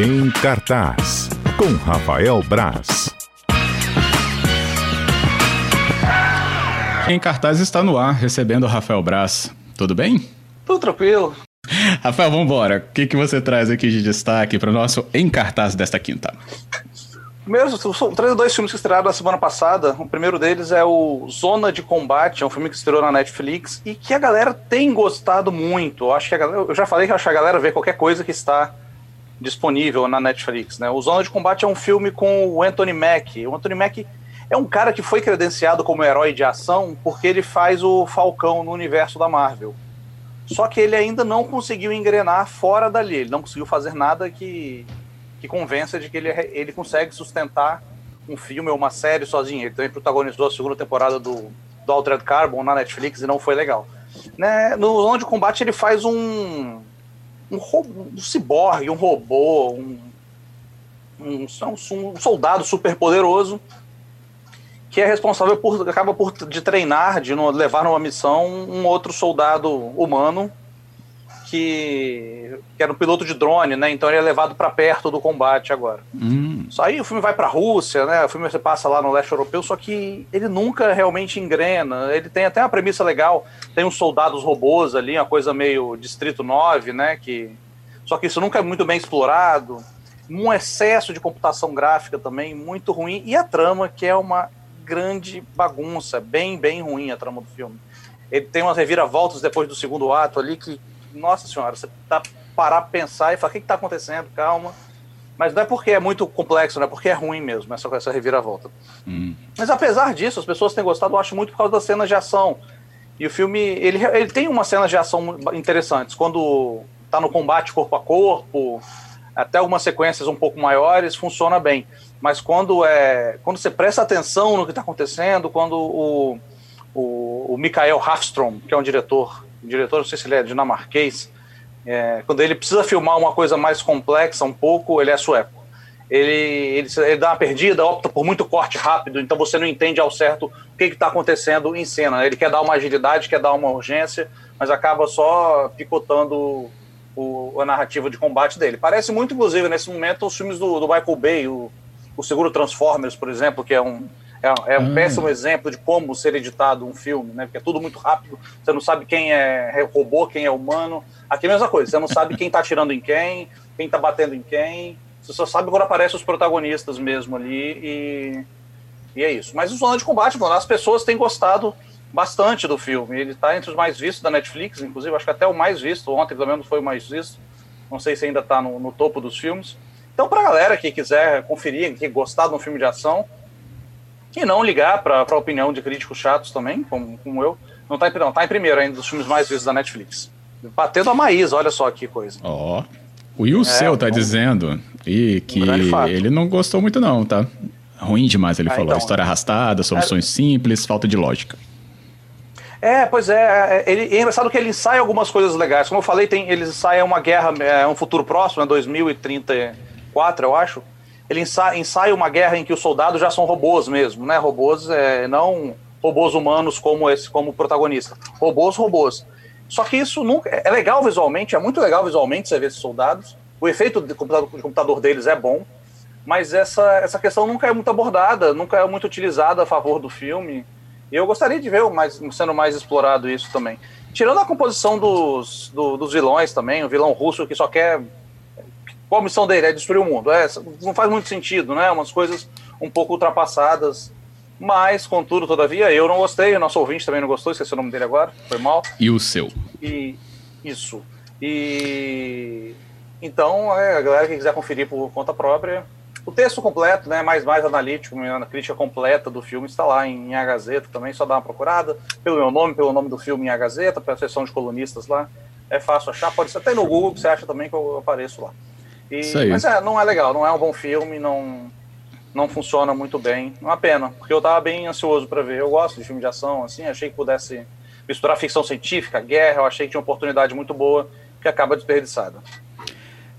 Em cartaz, com Rafael Braz. Em cartaz está no ar, recebendo o Rafael Braz. Tudo bem? Tudo tranquilo. Rafael, vamos embora. O que, que você traz aqui de destaque para o nosso Em Cartaz desta quinta? Primeiro, são dois filmes que estrearam na semana passada. O primeiro deles é o Zona de Combate, é um filme que estreou na Netflix e que a galera tem gostado muito. Eu acho que galera, eu já falei que eu acho que a galera vê qualquer coisa que está disponível na Netflix, né? O Zona de Combate é um filme com o Anthony Mack. O Anthony Mack é um cara que foi credenciado como herói de ação porque ele faz o Falcão no universo da Marvel. Só que ele ainda não conseguiu engrenar fora dali. Ele não conseguiu fazer nada que que convença de que ele, ele consegue sustentar um filme ou uma série sozinho. Ele também protagonizou a segunda temporada do, do Altered Carbon na Netflix e não foi legal. Né? No Zona de Combate ele faz um um, robô, um ciborgue, um robô, um, um, um, soldado super poderoso que é responsável por acaba por de treinar, de levar numa missão um outro soldado humano que, que era um piloto de drone, né? Então ele é levado para perto do combate agora. Hum. Só aí o filme vai para a Rússia, né? O filme você passa lá no leste europeu, só que ele nunca realmente engrena. Ele tem até uma premissa legal, tem uns soldados robôs ali, uma coisa meio Distrito 9, né? Que só que isso nunca é muito bem explorado. Um excesso de computação gráfica também muito ruim e a trama que é uma grande bagunça, bem bem ruim a trama do filme. Ele tem umas reviravoltas depois do segundo ato ali que nossa senhora, você tá parar pensar e falar, o que, que tá acontecendo? Calma. Mas não é porque é muito complexo, não é porque é ruim mesmo, essa, essa reviravolta. Hum. Mas apesar disso, as pessoas têm gostado, eu acho muito por causa das cenas de ação. E o filme, ele, ele tem umas cenas de ação interessantes. Quando tá no combate corpo a corpo, até algumas sequências um pouco maiores, funciona bem. Mas quando é quando você presta atenção no que está acontecendo, quando o, o, o Mikael Hafstrom, que é um diretor diretor, não sei se ele é dinamarquês, é, quando ele precisa filmar uma coisa mais complexa um pouco, ele é sueco. Ele, ele, ele, dá uma perdida, opta por muito corte rápido, então você não entende ao certo o que está acontecendo em cena. Ele quer dar uma agilidade, quer dar uma urgência, mas acaba só picotando o, a narrativa de combate dele. Parece muito, inclusive, nesse momento, os filmes do, do Michael Bay, o, o Seguro Transformers, por exemplo, que é um, é, é um hum. péssimo exemplo de como ser editado um filme, né? Porque é tudo muito rápido, você não sabe quem é robô, quem é humano. Aqui é a mesma coisa, você não sabe quem está atirando em quem, quem está batendo em quem. Você só sabe quando aparecem os protagonistas mesmo ali e, e é isso. Mas o Zona de Combate, mano, as pessoas têm gostado bastante do filme. Ele está entre os mais vistos da Netflix, inclusive, acho que até o mais visto. Ontem, pelo menos, foi o mais visto. Não sei se ainda está no, no topo dos filmes. Então, para a galera que quiser conferir, que gostar de um filme de ação, e não ligar para a opinião de críticos chatos também, como, como eu. Não está em, não, tá em primeiro ainda dos filmes mais vistos da Netflix. Batendo a Maísa, olha só que coisa. Ó. Oh. O Will é, Seu tá dizendo e que um ele não gostou muito, não, tá? Ruim demais, ele ah, falou. Então, História arrastada, soluções é... simples, falta de lógica. É, pois é, é. Ele, é engraçado que ele ensaia algumas coisas legais. Como eu falei, tem, ele ensaia uma guerra, é, um futuro próximo, né, 2034, eu acho ele ensaia uma guerra em que os soldados já são robôs mesmo, né? Robôs, é, não robôs humanos como esse, como protagonista. Robôs, robôs. Só que isso nunca é legal visualmente, é muito legal visualmente você ver esses soldados. O efeito de computador, de computador deles é bom, mas essa, essa questão nunca é muito abordada, nunca é muito utilizada a favor do filme. E eu gostaria de ver mais, sendo mais explorado isso também. Tirando a composição dos, do, dos vilões também, o vilão russo que só quer qual a missão dele? É destruir o mundo. É, não faz muito sentido, né? Umas coisas um pouco ultrapassadas. Mas, contudo, todavia, eu não gostei, o nosso ouvinte também não gostou, esqueci o nome dele agora, foi mal. E o seu? E isso. E então, é, a galera que quiser conferir por conta própria, o texto completo, né, mais mais analítico, a crítica completa do filme está lá em, em A Gazeta também, só dá uma procurada pelo meu nome, pelo nome do filme em A Gazeta, pela seção de colunistas lá. É fácil achar, pode ser até no Google que você acha também que eu apareço lá. E, Isso aí. Mas é, não é legal, não é um bom filme, não, não funciona muito bem. Uma pena, porque eu tava bem ansioso para ver. Eu gosto de filme de ação, assim, achei que pudesse misturar ficção científica, guerra, eu achei que tinha uma oportunidade muito boa que acaba desperdiçada.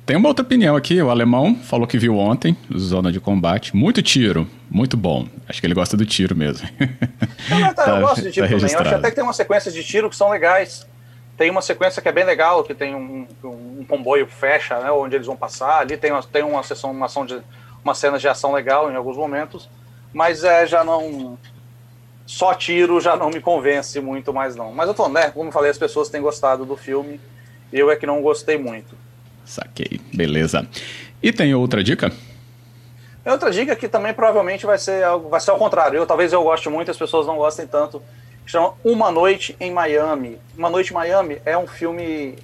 Tem uma outra opinião aqui, o alemão falou que viu ontem, Zona de Combate, muito tiro, muito bom. Acho que ele gosta do tiro mesmo. Não, tá, tá, eu gosto de tiro tá também, eu acho até que tem umas sequências de tiro que são legais tem uma sequência que é bem legal, que tem um, um, um comboio fecha, né, onde eles vão passar. Ali tem uma, tem uma sessão, uma ação de uma cena de ação legal em alguns momentos, mas é já não só tiro já não me convence muito mais não. Mas eu tô, né, como eu falei, as pessoas têm gostado do filme, eu é que não gostei muito. Saquei, beleza. E tem outra dica? Tem outra dica que também provavelmente vai ser algo, vai ser ao contrário. Eu talvez eu goste muito, as pessoas não gostem tanto chama Uma Noite em Miami. Uma Noite em Miami é um filme.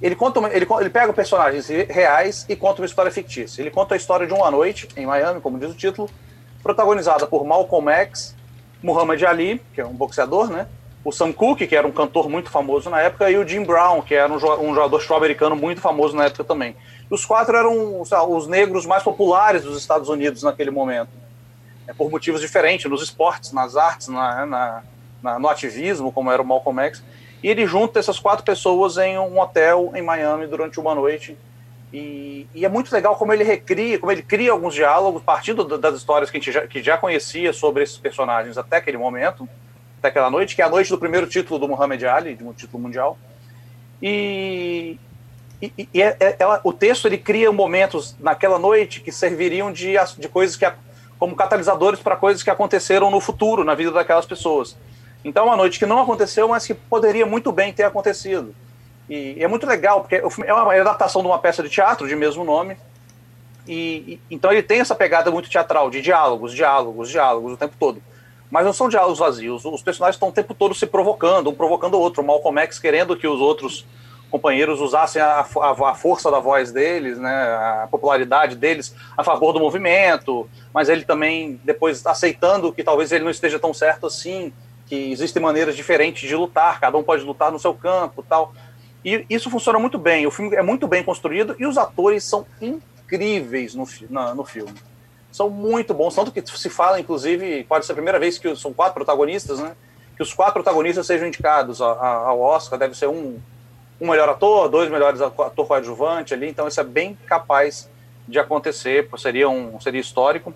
Ele conta, ele, ele pega personagens reais e conta uma história fictícia. Ele conta a história de uma noite em Miami, como diz o título, protagonizada por Malcolm X, Muhammad Ali, que é um boxeador, né? O Sam Cooke, que era um cantor muito famoso na época, e o Jim Brown, que era um, um jogador de americano muito famoso na época também. Os quatro eram os negros mais populares dos Estados Unidos naquele momento. É, por motivos diferentes, nos esportes, nas artes, na, na na, no ativismo, como era o Malcolm X, e ele junta essas quatro pessoas em um hotel em Miami durante uma noite. E, e, é muito legal como ele recria, como ele cria alguns diálogos, partindo das histórias que a gente já, que já conhecia sobre esses personagens até aquele momento, até aquela noite, que é a noite do primeiro título do Muhammad Ali, de um título mundial. E, e, e é, é, ela, o texto ele cria momentos naquela noite que serviriam de, de coisas que como catalisadores para coisas que aconteceram no futuro na vida daquelas pessoas. Então, é uma noite que não aconteceu, mas que poderia muito bem ter acontecido. E, é muito legal, porque é uma adaptação de uma peça de teatro de mesmo nome. E, e, então ele tem essa pegada muito teatral, de diálogos, diálogos, diálogos o tempo todo. Mas não são diálogos vazios. Os personagens estão o tempo todo se provocando, um provocando o outro. O Malcolm X querendo que os outros companheiros usassem a, a, a, força da voz deles, né, a popularidade deles a favor do movimento, mas ele também depois aceitando que talvez ele não esteja tão certo assim que existem maneiras diferentes de lutar, cada um pode lutar no seu campo tal. E isso funciona muito bem. O filme é muito bem construído e os atores são incríveis no, na, no filme. São muito bons. Tanto que se fala, inclusive, pode ser a primeira vez que são quatro protagonistas, né? Que os quatro protagonistas sejam indicados ao Oscar. Deve ser um, um melhor ator, dois melhores ator coadjuvante ali. Então, isso é bem capaz de acontecer. Seria, um, seria histórico.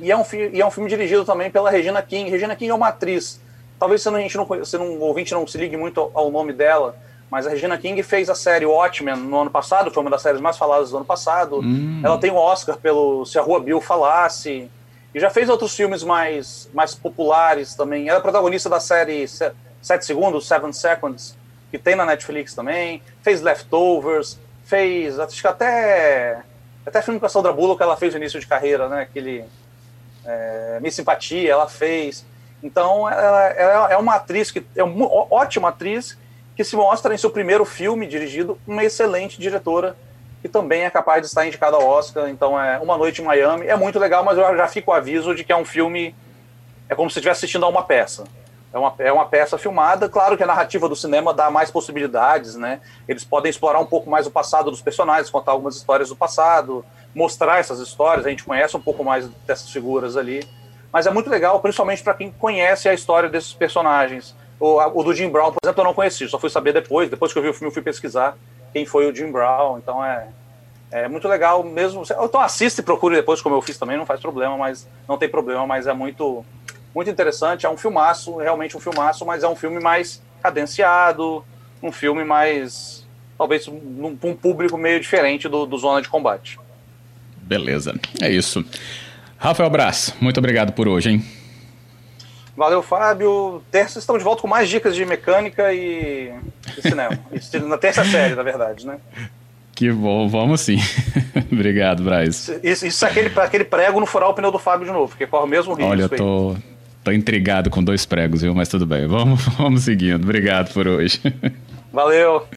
E é, um, e é um filme dirigido também pela Regina King. Regina King é uma atriz. Talvez você não, a gente não, você não, o ouvinte não se ligue muito ao nome dela, mas a Regina King fez a série Watchmen no ano passado, foi uma das séries mais faladas do ano passado. Hum. Ela tem um Oscar pelo Se a Rua Bill Falasse. E já fez outros filmes mais, mais populares também. Ela é protagonista da série Sete Segundos, Seven Seconds, que tem na Netflix também. Fez Leftovers, fez acho que até até filme com a Sandra Bullock ela fez no início de carreira, né? Aquele é, Miss Simpatia, ela fez. Então, ela, ela, é uma atriz que é uma ótima atriz que se mostra em seu primeiro filme dirigido uma excelente diretora que também é capaz de estar indicada ao Oscar. Então, é Uma Noite em Miami. É muito legal, mas eu já fico o aviso de que é um filme. É como se estivesse assistindo a uma peça. É uma, é uma peça filmada. Claro que a narrativa do cinema dá mais possibilidades, né? Eles podem explorar um pouco mais o passado dos personagens, contar algumas histórias do passado, mostrar essas histórias. A gente conhece um pouco mais dessas figuras ali. Mas é muito legal, principalmente para quem conhece a história desses personagens. O, o, do Jim Brown, por exemplo, eu não conheci, só fui saber depois. Depois que eu vi o filme, eu fui pesquisar quem foi o Jim Brown. Então é, é muito legal mesmo. Então assiste e procure depois, como eu fiz também, não faz problema, mas não tem problema, mas é muito muito interessante. É um filmaço, realmente um filmaço, mas é um filme mais cadenciado, um filme mais. talvez um, um público meio diferente do, do Zona de Combate. Beleza, é isso. Rafael Braz, muito obrigado por hoje, hein? Valeu, Fábio. Terça estamos de volta com mais dicas de mecânica e, e cinema. na terça série, na verdade, né? Que bom, vamos sim. Obrigado, Braz. Isso, isso é aquele, aquele prego no furar o pneu do Fábio de novo, porque corre o mesmo risco. Olha, eu tô, Tô intrigado com dois pregos, viu? Mas tudo bem. Vamos, vamos seguindo. Obrigado por hoje. Valeu.